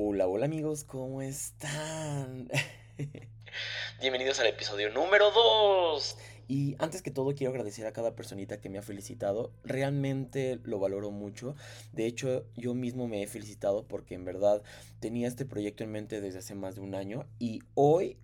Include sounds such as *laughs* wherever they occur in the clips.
Hola, hola amigos, ¿cómo están? *laughs* Bienvenidos al episodio número 2. Y antes que todo quiero agradecer a cada personita que me ha felicitado. Realmente lo valoro mucho. De hecho, yo mismo me he felicitado porque en verdad tenía este proyecto en mente desde hace más de un año. Y hoy,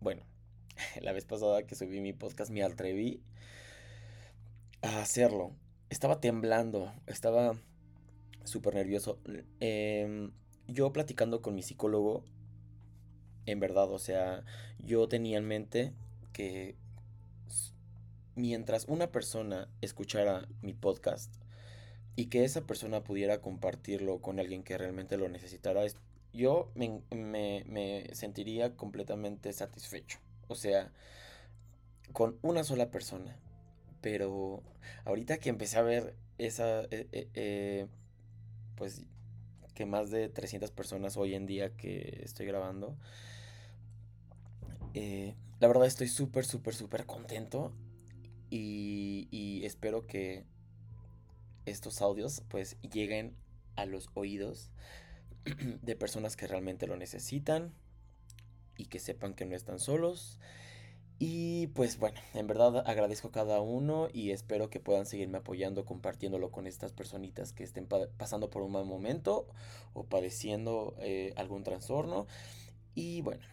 bueno, *laughs* la vez pasada que subí mi podcast me atreví a hacerlo. Estaba temblando, estaba súper nervioso. Em, yo platicando con mi psicólogo, en verdad, o sea, yo tenía en mente que mientras una persona escuchara mi podcast y que esa persona pudiera compartirlo con alguien que realmente lo necesitara, yo me, sentiría completamente satisfecho. O sea, con una sola persona. Pero ahorita que empecé a ver esa, eh, eh, eh, pues que más de 300 personas hoy en día que estoy grabando, la verdad estoy súper, súper, súper contento y, y espero que estos audios pues lleguen a los oídos *clears throat* de personas que realmente lo necesitan y que sepan que no están solos. Y pues bueno, en verdad agradezco a cada uno y espero que puedan seguirme apoyando, compartiéndolo con estas personitas que estén pasando por un mal momento o padeciendo eh, algún trastorno. Y bueno.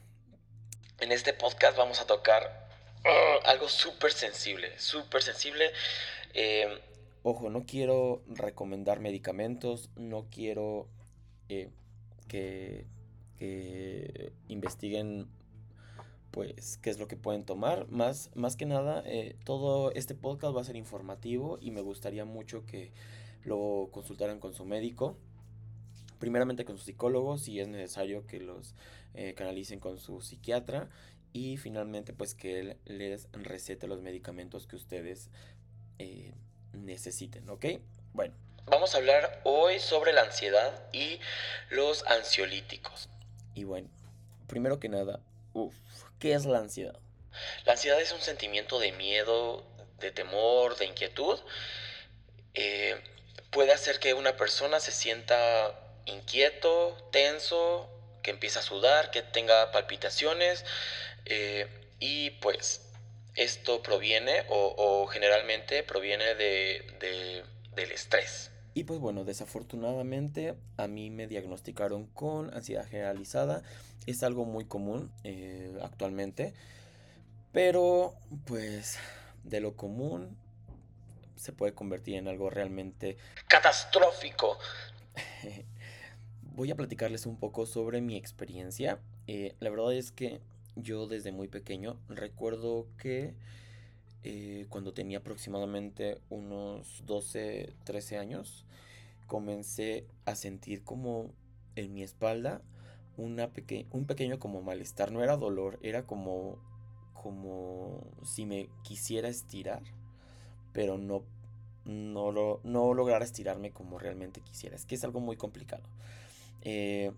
En este podcast vamos a tocar uh, algo súper sensible, súper sensible. Eh, Ojo, no quiero recomendar medicamentos, no quiero eh, que que investiguen pues qué es lo que pueden tomar. Más, más que nada, eh, todo este podcast va a ser informativo y me gustaría mucho que lo consultaran con su médico. Primeramente con su psicólogo, si es necesario que los eh, canalicen con su psiquiatra. Y finalmente, pues que él les recete los medicamentos que ustedes eh, necesiten, ¿ok? Bueno. Vamos a hablar hoy sobre la ansiedad y los ansiolíticos. Y bueno, primero que nada, uff, ¿qué es la ansiedad? La ansiedad es un sentimiento de miedo, de temor, de inquietud. Eh, puede hacer que una persona se sienta inquieto, tenso, que empiece a sudar, que tenga palpitaciones. Eh, y pues esto proviene o, generalmente proviene de, del estrés. Y pues bueno, desafortunadamente a mí me diagnosticaron con ansiedad generalizada. Es algo muy común eh, actualmente. Pero pues de lo común se puede convertir en algo realmente catastrófico. *laughs* Voy a platicarles un poco sobre mi experiencia. Eh, la verdad es que yo desde muy pequeño recuerdo que eh, cuando tenía aproximadamente unos 12, 13 años, comencé a sentir como en mi espalda una un pequeño como malestar. No era dolor, era como, como si me quisiera estirar, pero no, no, lo, no lograra estirarme como realmente quisiera. Es que es algo muy complicado. Eh,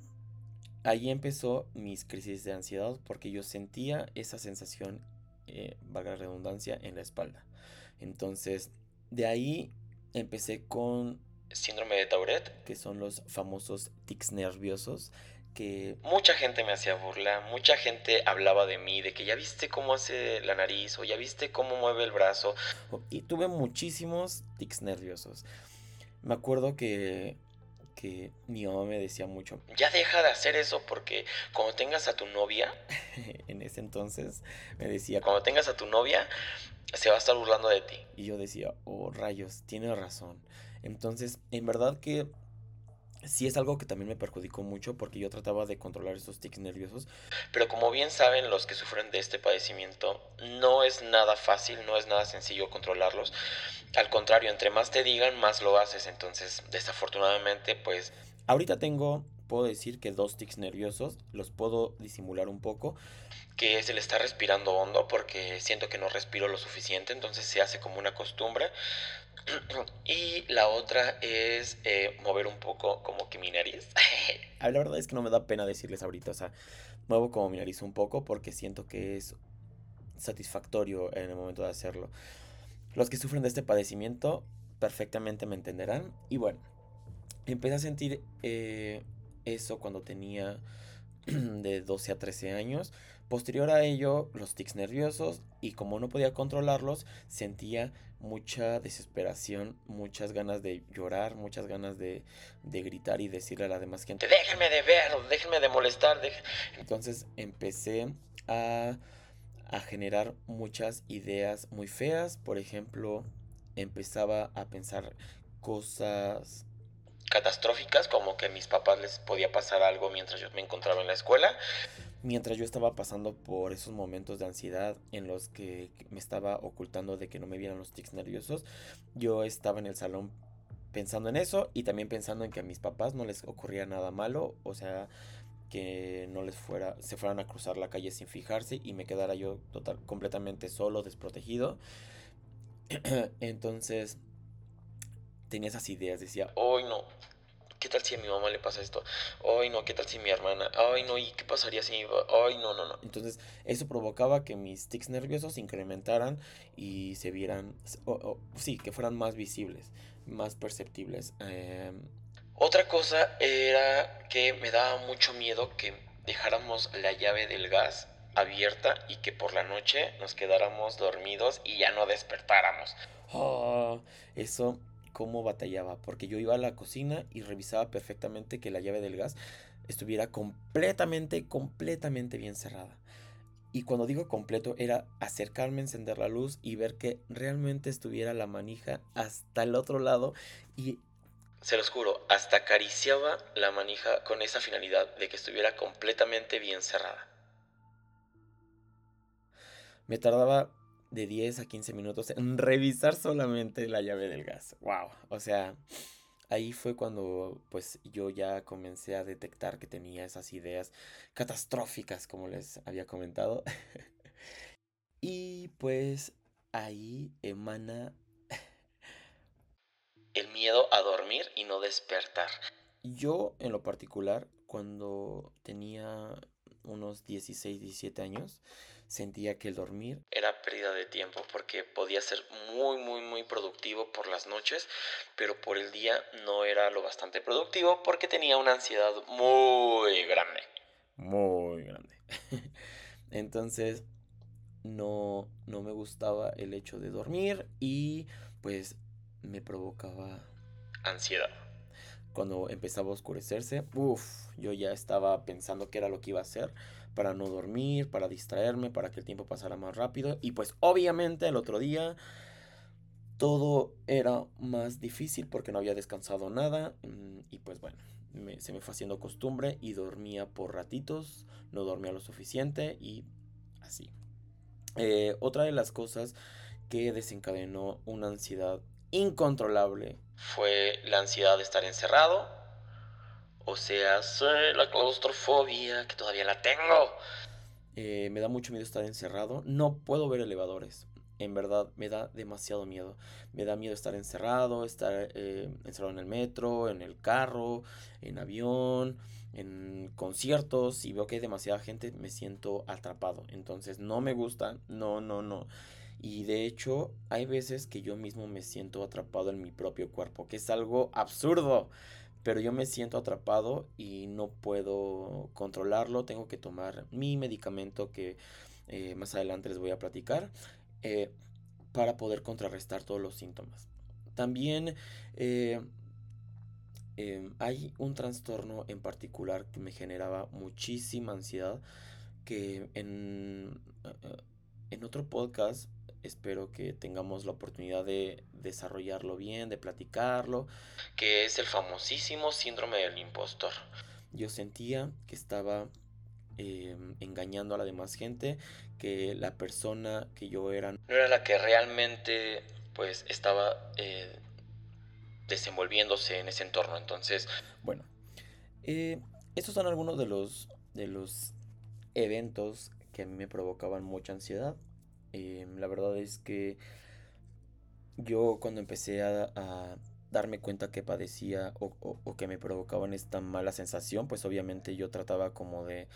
ahí empezó mis crisis de ansiedad porque yo sentía esa sensación eh, valga la redundancia, en la espalda. Entonces, de ahí empecé con síndrome de Tourette, que son los famosos tics nerviosos que mucha gente me hacía burla, mucha gente hablaba de mí, de que ya viste cómo hace la nariz o ya viste cómo mueve el brazo. Y tuve muchísimos tics nerviosos. Me acuerdo que que mi mamá me decía mucho. Ya deja de hacer eso porque cuando tengas a tu novia... *laughs* en ese entonces me decía... Cuando tengas a tu novia, se va a estar burlando de ti. Y yo decía, oh rayos, tiene razón. Entonces, en verdad que sí es algo que también me perjudicó mucho porque yo trataba de controlar esos tics nerviosos. Pero como bien saben los que sufren de este padecimiento, no es nada fácil, no es nada sencillo controlarlos. Al contrario, entre más te digan, más lo haces. Entonces, desafortunadamente, pues... Ahorita tengo, puedo decir que dos tics nerviosos, los puedo disimular un poco. Que es el estar respirando hondo porque siento que no respiro lo suficiente, entonces se hace como una costumbre. *clears throat* Y la otra es eh, mover un poco como que mi nariz. *laughs* la verdad es que no me da pena decirles ahorita, o sea, muevo como mi nariz un poco porque siento que es satisfactorio en el momento de hacerlo. Los que sufren de este padecimiento perfectamente me entenderán. Y bueno, empecé a sentir eh, eso cuando tenía *clears throat* de 12 a 13 años. Posterior a ello, los tics nerviosos y como no podía controlarlos, sentía mucha desesperación, muchas ganas de llorar, muchas ganas de, gritar y decirle a la demás gente, déjenme de ver, déjenme de molestar. Entonces empecé a, a generar muchas ideas muy feas, por ejemplo, empezaba a pensar cosas catastróficas, como que a mis papás les podía pasar algo mientras yo me encontraba en la escuela. Mientras yo estaba pasando por esos momentos de ansiedad en los que me estaba ocultando de que no me vieran los tics nerviosos, yo estaba en el salón pensando en eso y también pensando en que a mis papás no les ocurría nada malo, o sea, que no les fuera, se fueran a cruzar la calle sin fijarse y me quedara yo total, completamente solo, desprotegido. *clears throat* Entonces, tenía esas ideas, decía, hoy no, ¿qué tal si a mi mamá le pasa esto? Ay, no, ¿qué tal si mi hermana? Ay, no, ¿y qué pasaría si Ay, no, no, no. Entonces, eso provocaba que mis tics nerviosos se incrementaran y se vieran, sí, que fueran más visibles, más perceptibles. Em, Otra cosa era que me daba mucho miedo que dejáramos la llave del gas abierta y que por la noche nos quedáramos dormidos y ya no despertáramos. Oh, eso cómo batallaba, porque yo iba a la cocina y revisaba perfectamente que la llave del gas estuviera completamente, completamente bien cerrada. Y cuando digo completo era acercarme, encender la luz y ver que realmente estuviera la manija hasta el otro lado y... Se los juro, hasta acariciaba la manija con esa finalidad de que estuviera completamente bien cerrada. Me tardaba de 10 a 15 minutos en revisar solamente la llave del gas. Wow. O sea, ahí fue cuando pues yo ya comencé a detectar que tenía esas ideas catastróficas, como les había comentado. *laughs* y pues ahí emana el miedo a dormir y no despertar. Yo en lo particular, cuando tenía unos 16, 17 años, sentía que el dormir era pérdida de tiempo porque podía ser muy muy muy productivo por las noches, pero por el día no era lo bastante productivo porque tenía una ansiedad muy grande. Muy grande. *laughs* Entonces no no me gustaba el hecho de dormir y pues me provocaba ansiedad. Cuando empezaba a oscurecerse, uff, yo ya estaba pensando qué era lo que iba a hacer para no dormir, para distraerme, para que el tiempo pasara más rápido. Y pues obviamente el otro día todo era más difícil porque no había descansado nada. Mm, y pues bueno, se me fue haciendo costumbre y dormía por ratitos, no dormía lo suficiente y así. Eh, otra de las cosas que desencadenó una ansiedad incontrolable fue la ansiedad de estar encerrado, o sea, la claustrofobia, que todavía la tengo. Eh, me da mucho miedo estar encerrado. No puedo ver elevadores. En verdad, me da demasiado miedo. Me da miedo estar encerrado, estar eh, encerrado en el metro, en el carro, en avión, en conciertos. Si veo que hay demasiada gente, me siento atrapado. Entonces, no me gusta. No, no, no. Y de hecho, hay veces que yo mismo me siento atrapado en mi propio cuerpo, que es algo absurdo pero yo me siento atrapado y no puedo controlarlo, tengo que tomar mi medicamento que eh, más adelante les voy a platicar eh, para poder contrarrestar todos los síntomas. También eh, hay un trastorno en particular que me generaba muchísima ansiedad que en, en otro podcast espero que tengamos la oportunidad de desarrollarlo bien, de platicarlo. Que es el famosísimo síndrome del impostor. Yo sentía que estaba em, engañando a la demás gente, que la persona que yo era no era la que realmente pues estaba eh, desenvolviéndose en ese entorno. Entonces, bueno, eh, estos son algunos de los, de los eventos que a mí me provocaban mucha ansiedad. Em, la verdad es que yo cuando empecé a, darme cuenta que padecía o, que me provocaban esta mala sensación, pues obviamente yo trataba como de,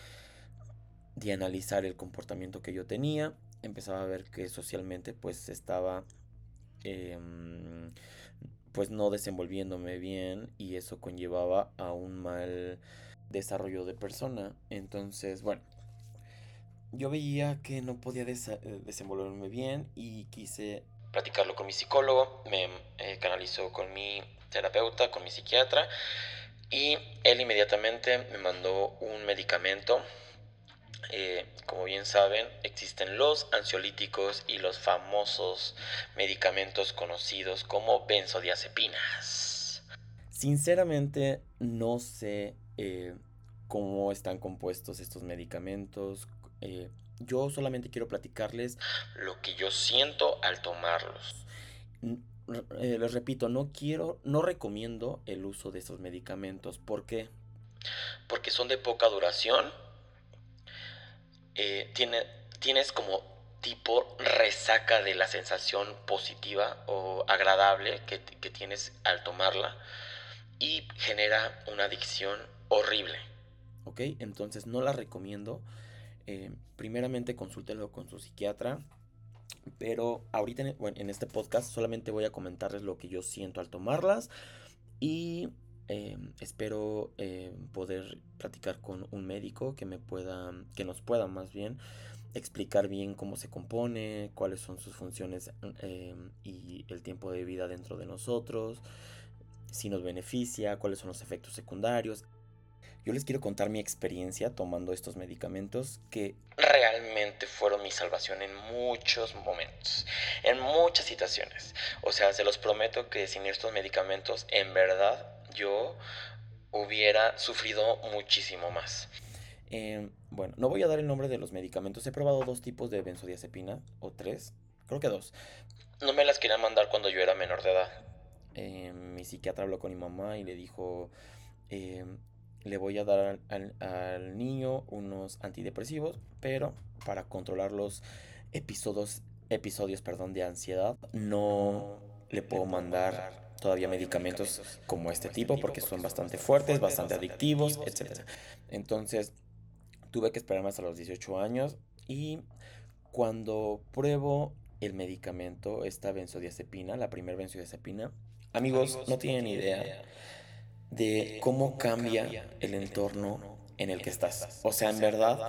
de analizar el comportamiento que yo tenía. Empezaba a ver que socialmente pues estaba em, pues no desenvolviéndome bien y eso conllevaba a un mal desarrollo de persona. Entonces, bueno, yo veía que no podía eh, desenvolverme bien y quise platicarlo con mi psicólogo, me eh, canalizó con mi terapeuta, con mi psiquiatra y él inmediatamente me mandó un medicamento. Eh, como bien saben, existen los ansiolíticos y los famosos medicamentos conocidos como benzodiazepinas. Sinceramente, no sé cómo están compuestos estos medicamentos, eh, yo solamente quiero platicarles lo que yo siento al tomarlos. Eh, les repito, no quiero, no recomiendo el uso de estos medicamentos. ¿Por qué? Porque son de poca duración. Eh, tiene, tienes como tipo resaca de la sensación positiva o agradable que tienes al tomarla y genera una adicción horrible. Ok, entonces no la recomiendo. Eh, primeramente consúltelo con su psiquiatra. Pero ahorita en, este podcast solamente voy a comentarles lo que yo siento al tomarlas. Y em, espero em, poder platicar con un médico que me pueda, que nos pueda más bien explicar bien cómo se compone, cuáles son sus funciones em, y el tiempo de vida dentro de nosotros, si nos beneficia, cuáles son los efectos secundarios, yo les quiero contar mi experiencia tomando estos medicamentos que realmente fueron mi salvación en muchos momentos, en muchas situaciones. O sea, se los prometo que sin estos medicamentos, en verdad, yo hubiera sufrido muchísimo más. Em, bueno, no voy a dar el nombre de los medicamentos. He probado dos tipos de benzodiazepina, o tres, creo que dos. No me las querían mandar cuando yo era menor de edad. Em, mi psiquiatra habló con mi mamá y le dijo, em, le voy a dar al, niño unos antidepresivos, pero para controlar los episodios, episodios perdón, de ansiedad no le puedo mandar todavía medicamentos como este tipo porque son bastante fuertes, bastante adictivos, etc. Entonces tuve que esperarme hasta los 18 años y cuando pruebo el medicamento, esta benzodiazepina, la primera benzodiazepina, amigos, no tienen idea de cómo cambia el entorno en el que estás. O sea, en verdad,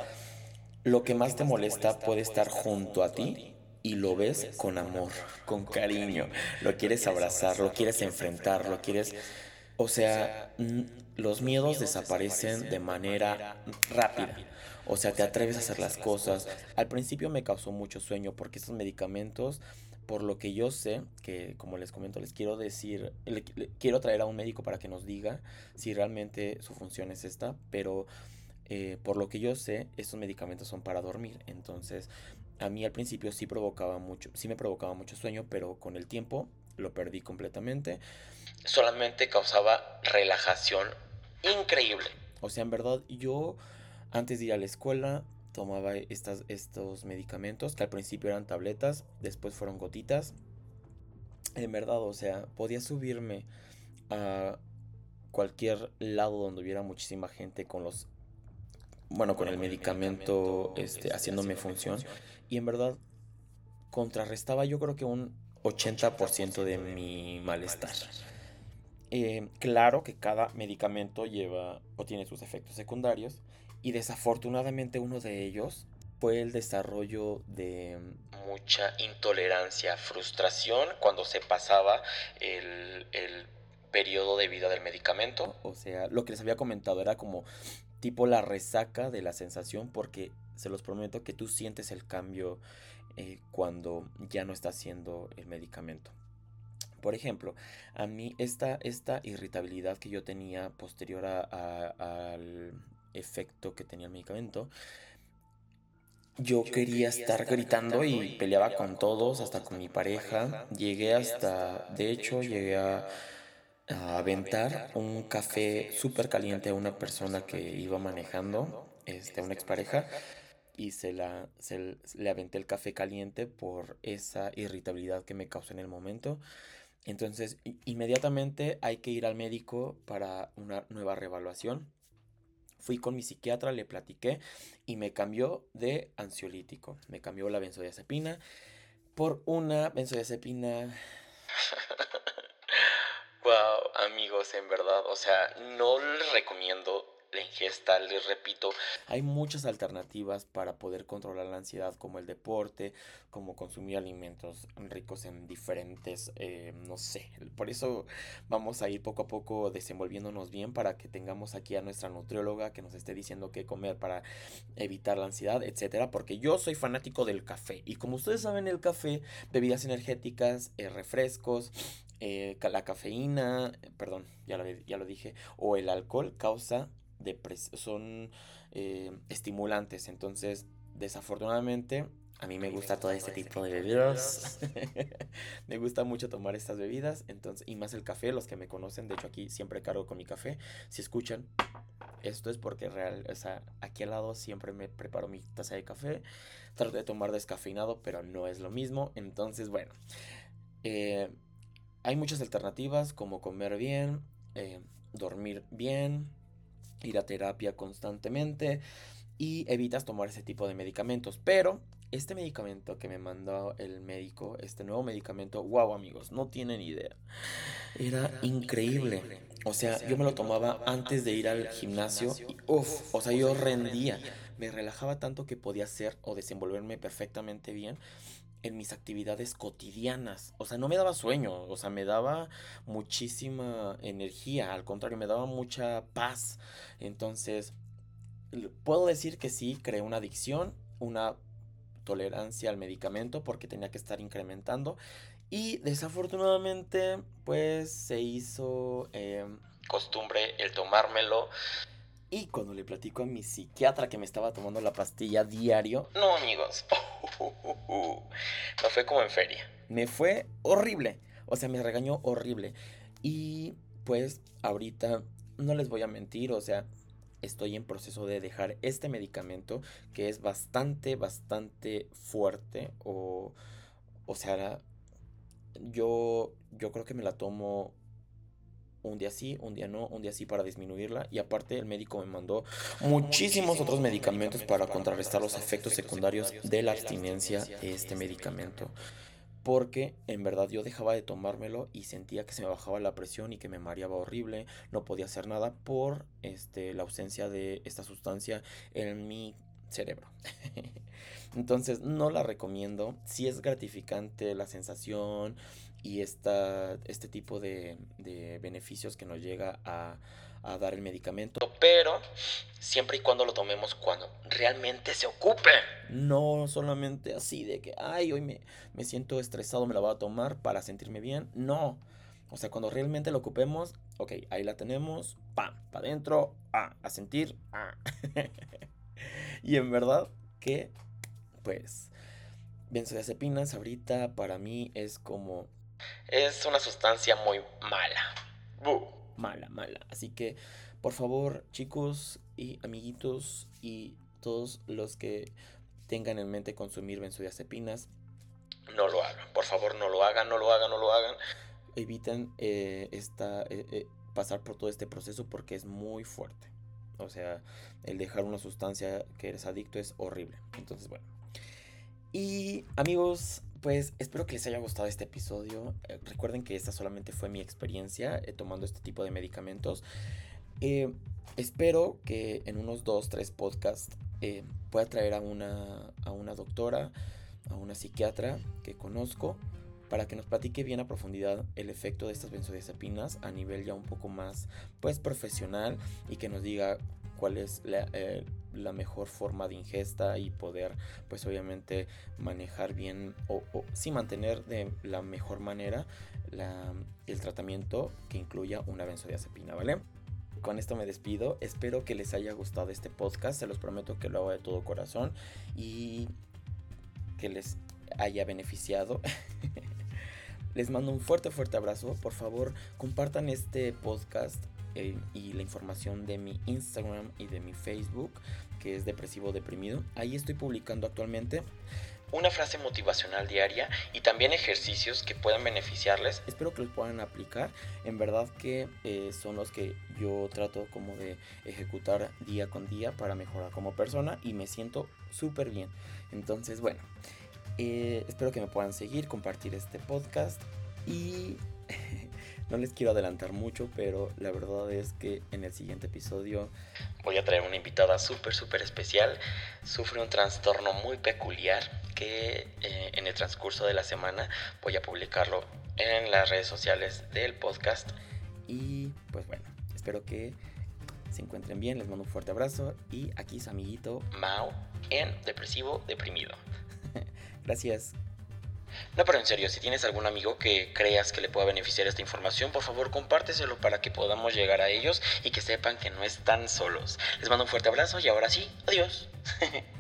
lo que más te molesta puede estar junto a ti y lo ves con amor, con cariño. Lo quieres abrazar, lo quieres enfrentar, lo quieres... O sea, los miedos desaparecen de manera rápida. O sea, te atreves a hacer las cosas. Al principio me causó mucho sueño porque estos medicamentos por lo que yo sé, que como les comento, les quiero decir, quiero traer a un médico para que nos diga si realmente su función es esta, pero eh, por lo que yo sé, estos medicamentos son para dormir. Entonces, a mí al principio sí provocaba mucho, sí me provocaba mucho sueño, pero con el tiempo lo perdí completamente. Solamente causaba relajación increíble. O sea, en verdad, yo antes de ir a la escuela tomaba estas, estos medicamentos, que al principio eran tabletas, después fueron gotitas. En verdad, o sea, podía subirme a cualquier lado donde hubiera muchísima gente con los bueno, con el medicamento este, haciéndome función. Y en verdad, contrarrestaba yo creo que un 80% de mi malestar. Eh, claro que cada medicamento lleva o tiene sus efectos secundarios y desafortunadamente uno de ellos fue el desarrollo de mucha intolerancia, frustración cuando se pasaba el, el periodo de vida del medicamento. O sea, lo que les había comentado era como tipo la resaca de la sensación porque se los prometo que tú sientes el cambio eh, cuando ya no está haciendo el medicamento. Por ejemplo, a mí esta, esta irritabilidad que yo tenía posterior al efecto que tenía el medicamento, yo quería estar gritando y peleaba con todos, hasta con mi pareja. Llegué hasta, de hecho, llegué a, aventar un café súper caliente a una persona que iba manejando, este, a una expareja, y se, la, se, le aventé el café caliente por esa irritabilidad que me causó en el momento. Entonces, inmediatamente hay que ir al médico para una nueva revaluación. Fui con mi psiquiatra, le platiqué y me cambió de ansiolítico. Me cambió la benzodiazepina por una benzodiazepina. *laughs* wow, amigos, en verdad, o sea, no les recomiendo la ingesta, les repito. Hay muchas alternativas para poder controlar la ansiedad, como el deporte, como consumir alimentos ricos en diferentes, eh, no sé. Por eso vamos a ir poco a poco desenvolviéndonos bien para que tengamos aquí a nuestra nutrióloga que nos esté diciendo qué comer para evitar la ansiedad, etcétera. Porque yo soy fanático del café y como ustedes saben, el café, bebidas energéticas, eh, refrescos, eh, la cafeína, perdón, ya lo, ya lo dije, o el alcohol causa son eh, estimulantes. Entonces, desafortunadamente, a mí me gusta todo este tipo de bebidas. *laughs* me gusta mucho tomar estas bebidas. Entonces, y más el café, los que me conocen, de hecho aquí siempre cargo con mi café. Si escuchan, esto es porque real, o sea, aquí al lado siempre me preparo mi taza de café. Trato de tomar descafeinado, pero no es lo mismo. Entonces, bueno, eh, hay muchas alternativas como comer bien, eh, dormir bien, ir a terapia constantemente y evitas tomar ese tipo de medicamentos. Pero este medicamento que me mandó el médico, este nuevo medicamento, wow amigos, no tienen idea. Era increíble. O sea, yo me lo tomaba antes de ir al gimnasio y uff, o sea, yo rendía. Me relajaba tanto que podía hacer o desenvolverme perfectamente bien en mis actividades cotidianas. O sea, no me daba sueño, o sea, me daba muchísima energía, al contrario, me daba mucha paz. Entonces, puedo decir que sí, creé una adicción, una tolerancia al medicamento porque tenía que estar incrementando. Y desafortunadamente, pues se hizo em, costumbre el tomármelo y cuando le platico a mi psiquiatra que me estaba tomando la pastilla diario. No, amigos. *laughs* me fue como en feria. Me fue horrible. O sea, me regañó horrible. Y pues ahorita no les voy a mentir. O sea, estoy en proceso de dejar este medicamento que es bastante, bastante fuerte. O, o sea, yo, yo creo que me la tomo un día sí, un día no, un día sí para disminuirla. Y aparte el médico me mandó muchísimos otros medicamentos para contrarrestar los efectos secundarios de la abstinencia de este medicamento. Porque en verdad yo dejaba de tomármelo y sentía que se me bajaba la presión y que me mareaba horrible. No podía hacer nada por este, la ausencia de esta sustancia en mi cerebro. *laughs* Entonces no la recomiendo. Si es gratificante la sensación y esta, este tipo de, beneficios que nos llega a, dar el medicamento. Pero siempre y cuando lo tomemos cuando realmente se ocupe. No solamente así de que, ay, hoy me, me siento estresado, me la voy a tomar para sentirme bien. No. O sea, cuando realmente lo ocupemos, ok, ahí la tenemos, pam, para adentro, ah, a sentir, ah. *laughs* y en verdad que, pues, benzodiazepinas ahorita para mí es como es una sustancia muy mala. Mala, mala. Así que, por favor, chicos y amiguitos y todos los que tengan en mente consumir benzodiazepinas, no lo hagan. Por favor, no lo hagan, no lo hagan, no lo hagan. Eviten eh, esta, eh, eh, pasar por todo este proceso porque es muy fuerte. O sea, el dejar una sustancia que eres adicto es horrible. Entonces, bueno. Y amigos, pues espero que les haya gustado este episodio. Eh, recuerden que esta solamente fue mi experiencia eh, tomando este tipo de medicamentos. Eh, espero que en unos dos, tres podcasts pueda traer a una, a una doctora, a una psiquiatra que conozco, para que nos platique bien a profundidad el efecto de estas benzodiazepinas a nivel ya un poco más pues profesional y que nos diga cuál es eh, la, mejor forma de ingesta y poder pues obviamente manejar bien o, sí mantener de la mejor manera el tratamiento que incluya una benzodiazepina, ¿vale? Con esto me despido, espero que les haya gustado este podcast, se los prometo que lo hago de todo corazón y que les haya beneficiado. *laughs* les mando un fuerte, fuerte abrazo. Por favor, compartan este podcast y la información de mi Instagram y de mi Facebook, que es Depresivo Deprimido. Ahí estoy publicando actualmente una frase motivacional diaria y también ejercicios que puedan beneficiarles. Espero que los puedan aplicar. En verdad que eh, son los que yo trato como de ejecutar día con día para mejorar como persona y me siento súper bien. Entonces, bueno, eh, espero que me puedan seguir, compartir este podcast y *laughs* No les quiero adelantar mucho, pero la verdad es que en el siguiente episodio voy a traer una invitada súper, súper especial. Sufre un trastorno muy peculiar que eh, en el transcurso de la semana voy a publicarlo en las redes sociales del podcast. Y pues bueno, espero que se encuentren bien. Les mando un fuerte abrazo. Y aquí su amiguito Mao en Depresivo Deprimido. *laughs* Gracias. No, pero en serio, si tienes algún amigo que creas que le pueda beneficiar esta información, por favor compárteselo para que podamos llegar a ellos y que sepan que no están solos. Les mando un fuerte abrazo y ahora sí, adiós. *laughs*